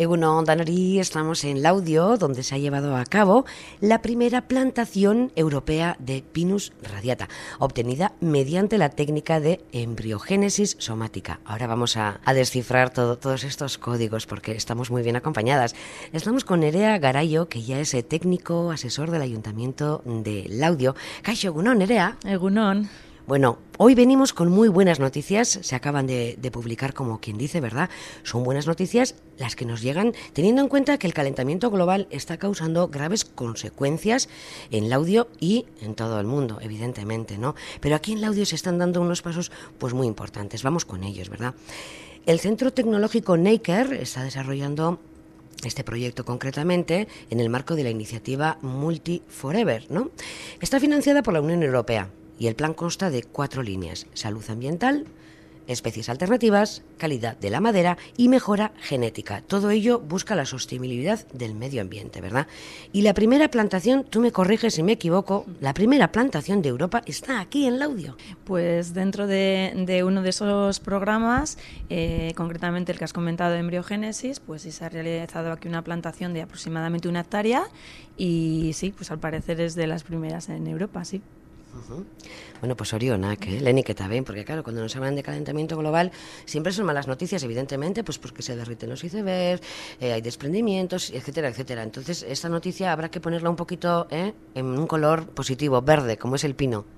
Egunon Danori, estamos en Laudio, donde se ha llevado a cabo la primera plantación europea de Pinus radiata, obtenida mediante la técnica de embriogénesis somática. Ahora vamos a, descifrar todos estos códigos porque estamos muy bien acompañadas. Estamos con Nerea Garayo, que ya es técnico asesor del Ayuntamiento de Laudio. Caixo, Egunon, Nerea. Egunon. Bueno, hoy venimos con muy buenas noticias, se acaban de, publicar como quien dice, ¿verdad? Son buenas noticias las que nos llegan teniendo en cuenta que el calentamiento global está causando graves consecuencias en el audio y en todo el mundo, evidentemente, ¿no? Pero aquí en el audio se están dando unos pasos pues muy importantes, vamos con ellos, ¿verdad? El Centro Tecnológico Naker está desarrollando este proyecto concretamente en el marco de la iniciativa Multi Forever, ¿no? Está financiada por la Unión Europea y el plan consta de cuatro líneas, salud ambiental, especies alternativas, calidad de la madera y mejora genética. Todo ello busca la sostenibilidad del medio ambiente, ¿verdad? Y la primera plantación, tú me corriges si me equivoco, la primera plantación de Europa está aquí en Laudio. Pues dentro de, uno de esos programas, eh, concretamente el que has comentado, embriogénesis, pues sí se ha realizado aquí una plantación de aproximadamente una hectárea y sí, pues al parecer es de las primeras en Europa, sí. Bueno, pues Orionak, ¿eh? Leni que bien, porque claro, cuando nos hablan de calentamiento global, siempre son malas noticias, evidentemente, pues porque se derriten los icebergs, eh, hay desprendimientos, etcétera, etcétera. Entonces, esta noticia habrá que ponerla un poquito ¿eh? en un color positivo, verde, como es el pino.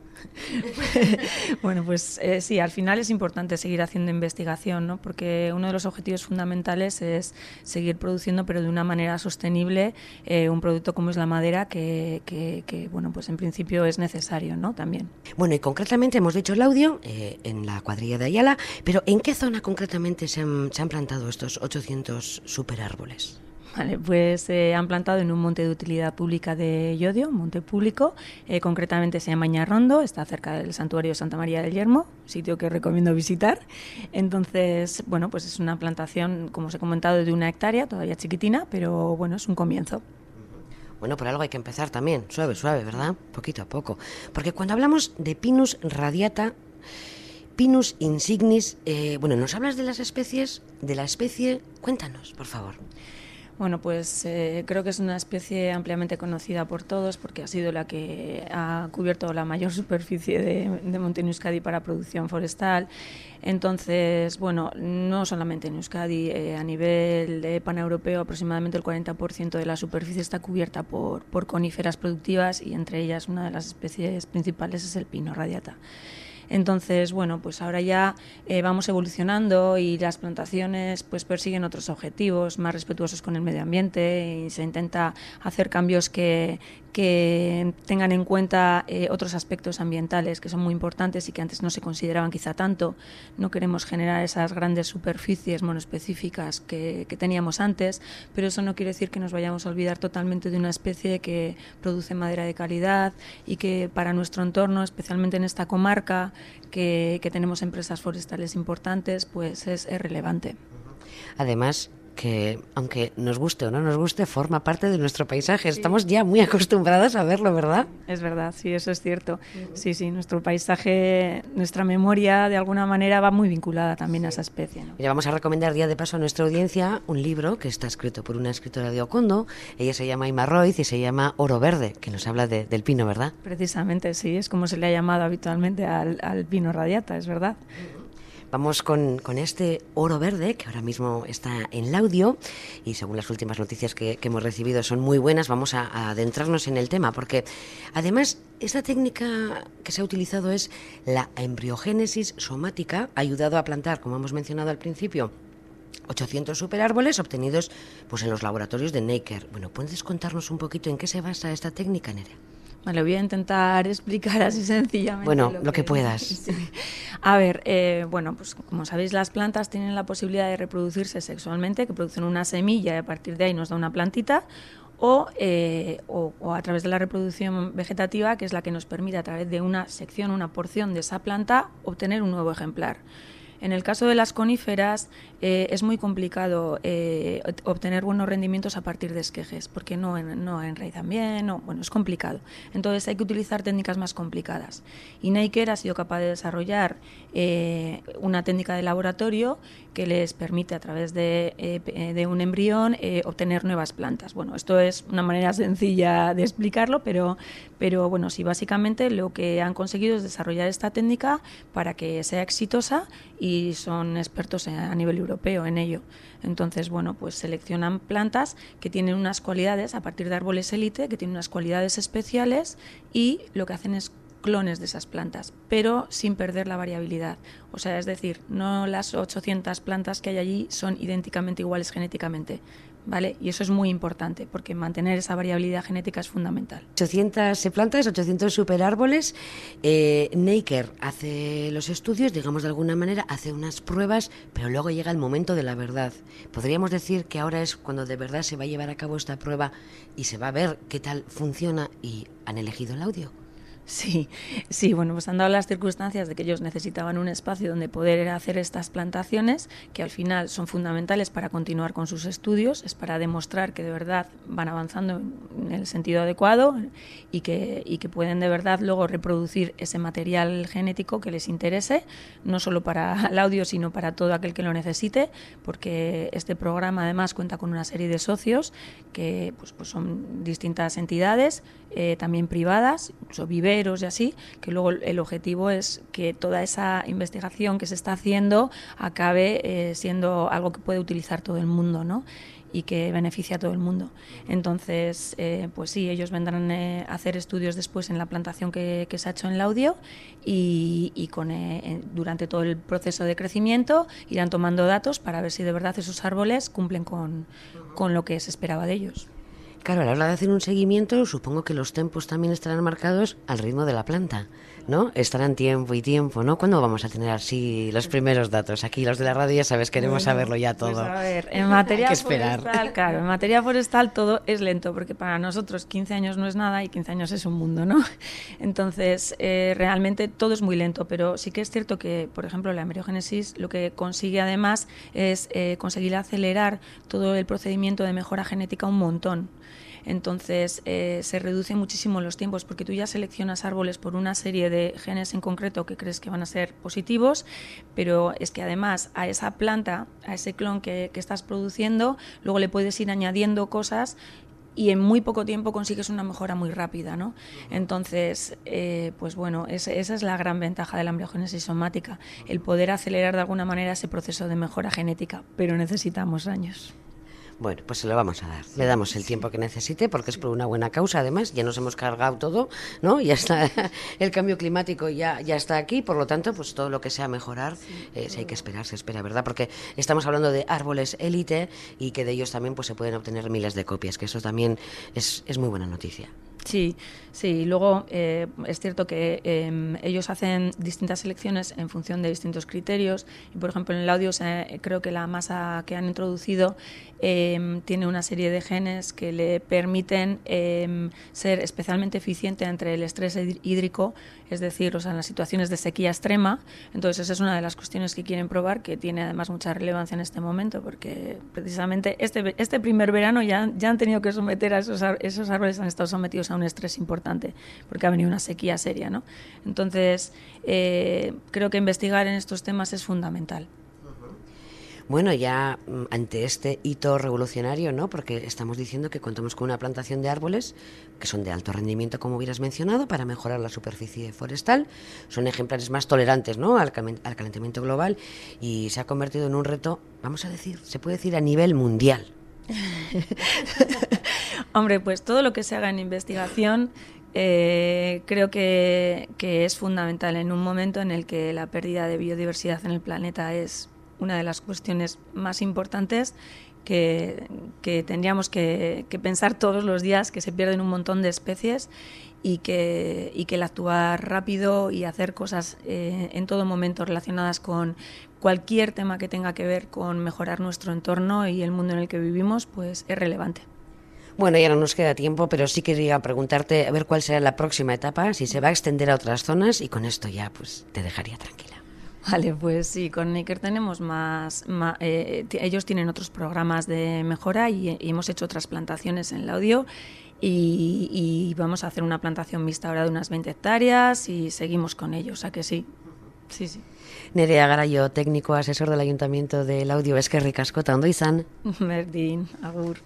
bueno, pues eh, sí, al final es importante seguir haciendo investigación, ¿no? porque uno de los objetivos fundamentales es seguir produciendo, pero de una manera sostenible, eh, un producto como es la madera, que, que, bueno, pues en principio es necesario ¿no? también. Bueno, y concretamente hemos dicho el audio eh, en la cuadrilla de Ayala, pero ¿en qué zona concretamente se han, se han plantado estos 800 superárboles? Vale, pues se eh, han plantado en un monte de utilidad pública de Yodio, un monte público, eh, concretamente se llama Ñarrondo, está cerca del santuario Santa María del Yermo, sitio que recomiendo visitar. Entonces, bueno, pues es una plantación, como os he comentado, de una hectárea, todavía chiquitina, pero bueno, es un comienzo. Bueno, por algo hay que empezar también, suave, suave, ¿verdad? Poquito a poco. Porque cuando hablamos de Pinus radiata, Pinus insignis, eh, bueno, ¿nos hablas de las especies? De la especie, cuéntanos, por favor. Bueno, pues eh, creo que es una especie ampliamente conocida por todos porque ha sido la que ha cubierto la mayor superficie de, de monte para producción forestal. Entonces, bueno, no solamente en Euskadi, eh, a nivel de paneuropeo aproximadamente el 40% de la superficie está cubierta por coníferas productivas y entre ellas una de las especies principales es el pino radiata. Entonces, bueno, pues ahora ya eh, vamos evolucionando y las plantaciones pues persiguen otros objetivos más respetuosos con el medio ambiente y se intenta hacer cambios que, que tengan en cuenta eh, otros aspectos ambientales que son muy importantes y que antes no se consideraban quizá tanto. No queremos generar esas grandes superficies monoespecíficas que, que, teníamos antes, pero eso no quiere decir que nos vayamos a olvidar totalmente de una especie que produce madera de calidad y que para nuestro entorno, especialmente en esta comarca, que, que tenemos empresas forestales importantes, pues es, es relevante. Además, que aunque nos guste o no nos guste, forma parte de nuestro paisaje. Estamos ya muy acostumbradas a verlo, ¿verdad? Es verdad, sí, eso es cierto. Sí, sí, nuestro paisaje, nuestra memoria de alguna manera va muy vinculada también a esa especie. ¿no? vamos a recomendar día de paso a nuestra audiencia un libro que está escrito por una escritora de Ocondo. Ella se llama Ima Royz y se llama Oro Verde, que nos habla del pino, ¿verdad? Precisamente, sí, es como se le ha llamado habitualmente al, al pino radiata, es verdad. Vamos con, este oro verde que ahora mismo está en el audio y según las últimas noticias que, hemos recibido son muy buenas. Vamos a, adentrarnos en el tema porque además esta técnica que se ha utilizado es la embriogénesis somática, ha ayudado a plantar, como hemos mencionado al principio, 800 superárboles obtenidos pues, en los laboratorios de Naker. Bueno, ¿puedes contarnos un poquito en qué se basa esta técnica, Nerea? Vale, voy a intentar explicar así sencillamente. Bueno, lo, que, puedas. A ver, eh, bueno, pues como sabéis, las plantas tienen la posibilidad de reproducirse sexualmente, que producen una semilla y a partir de ahí nos da una plantita, o, eh, o, a través de la reproducción vegetativa, que es la que nos permite a través de una sección, una porción de esa planta, obtener un nuevo ejemplar. En el caso de las coníferas eh, es muy complicado eh, obtener buenos rendimientos a partir de esquejes, porque no, no enraizan bien, no, bueno, es complicado. Entonces hay que utilizar técnicas más complicadas. Y Neiker ha sido capaz de desarrollar eh, una técnica de laboratorio que les permite a través de, de un embrión obtener nuevas plantas. Bueno, esto es una manera sencilla de explicarlo, pero, pero bueno, sí, básicamente lo que han conseguido es desarrollar esta técnica para que sea exitosa y son expertos a nivel europeo en ello. Entonces, bueno, pues seleccionan plantas que tienen unas cualidades, a partir de árboles élite, que tienen unas cualidades especiales y lo que hacen es clones de esas plantas, pero sin perder la variabilidad. O sea, es decir, no las 800 plantas que hay allí son idénticamente iguales genéticamente, ¿vale? Y eso es muy importante porque mantener esa variabilidad genética es fundamental. 800 plantas, 800 superárboles. Eh, Naker hace los estudios, digamos de alguna manera, hace unas pruebas, pero luego llega el momento de la verdad. Podríamos decir que ahora es cuando de verdad se va a llevar a cabo esta prueba y se va a ver qué tal funciona y han elegido el audio. Sí, sí, bueno, pues han dado las circunstancias de que ellos necesitaban un espacio donde poder hacer estas plantaciones, que al final son fundamentales para continuar con sus estudios, es para demostrar que de verdad van avanzando en el sentido adecuado y que, y que pueden de verdad luego reproducir ese material genético que les interese, no solo para el audio, sino para todo aquel que lo necesite, porque este programa además cuenta con una serie de socios que pues, pues son distintas entidades, eh, también privadas, incluso viveros y así, que luego el objetivo es que toda esa investigación que se está haciendo acabe eh, siendo algo que puede utilizar todo el mundo, ¿no? y que beneficia a todo el mundo. Entonces, eh, pues sí, ellos vendrán a hacer estudios después en la plantación que, se ha hecho en el audio y, y con, durante todo el proceso de crecimiento irán tomando datos para ver si de verdad esos árboles cumplen con, con lo que se esperaba de ellos. Claro, a la hora de hacer un seguimiento, supongo que los tempos también estarán marcados al ritmo de la planta, ¿no? Estarán tiempo y tiempo, ¿no? ¿Cuándo vamos a tener así los primeros datos? Aquí los de la radio ya sabes, queremos saberlo ya pues todo. a ver, en materia forestal, claro, en materia forestal todo es lento, porque para nosotros 15 años no es nada y 15 años es un mundo, ¿no? Entonces, eh, realmente todo es muy lento, pero sí que es cierto que, por ejemplo, la embriogénesis lo que consigue además es eh, conseguir acelerar todo el procedimiento de mejora genética un montón. Entonces eh, se reducen muchísimo los tiempos porque tú ya seleccionas árboles por una serie de genes en concreto que crees que van a ser positivos, pero es que además a esa planta, a ese clon que, estás produciendo, luego le puedes ir añadiendo cosas y en muy poco tiempo consigues una mejora muy rápida, ¿no? Entonces, eh, pues bueno, esa es la gran ventaja de la embriogénesis somática, el poder acelerar de alguna manera ese proceso de mejora genética, pero necesitamos años. Bueno, pues se lo vamos a dar. Le damos el tiempo que necesite porque es por una buena causa, además. Ya nos hemos cargado todo, ¿no? Ya está el cambio climático ya, ya está aquí, por lo tanto, pues todo lo que sea mejorar, eh, hay que esperar, se espera, ¿verdad? Porque estamos hablando de árboles élite y que de ellos también pues se pueden obtener miles de copias, que eso también es, es muy buena noticia. Sí, sí. Luego eh, es cierto que em, ellos hacen distintas selecciones en función de distintos criterios. Y por ejemplo, en el audio creo que la masa que han introducido em, tiene una serie de genes que le permiten em, ser especialmente eficiente entre el estrés hídrico, es decir, o sea, en las situaciones de sequía extrema. Entonces, esa es una de las cuestiones que quieren probar, que tiene además mucha relevancia en este momento, porque precisamente este, este primer verano ya, ya han tenido que someter a esos, esos árboles, han estado sometidos a un estrés importante, porque ha venido una sequía seria. ¿no? Entonces, eh, creo que investigar en estos temas es fundamental. Bueno, ya mm, ante este hito revolucionario, ¿no? Porque estamos diciendo que contamos con una plantación de árboles que son de alto rendimiento, como hubieras mencionado, para mejorar la superficie forestal. Son ejemplares más tolerantes, ¿no? Al, al calentamiento global y se ha convertido en un reto, vamos a decir, se puede decir a nivel mundial. Hombre, pues todo lo que se haga en investigación eh, creo que, es fundamental en un momento en el que la pérdida de biodiversidad en el planeta es una de las cuestiones más importantes que, tendríamos que, pensar todos los días, que se pierden un montón de especies y que, y que el actuar rápido y hacer cosas eh, en todo momento relacionadas con cualquier tema que tenga que ver con mejorar nuestro entorno y el mundo en el que vivimos, pues es relevante. Bueno, ya no nos queda tiempo, pero sí quería preguntarte a ver cuál será la próxima etapa, si se va a extender a otras zonas y con esto ya pues te dejaría tranquila. Vale, pues sí, con Naker tenemos más, eh, ellos tienen otros programas de mejora y, hemos hecho otras plantaciones en el audio y, y, vamos a hacer una plantación mixta ahora de unas 20 hectáreas y seguimos con ellos, o sea que sí, sí, sí. Nerea Garayo, técnico asesor del Ayuntamiento del Audio, es que ricasco, ondo izan. Berdin, agur.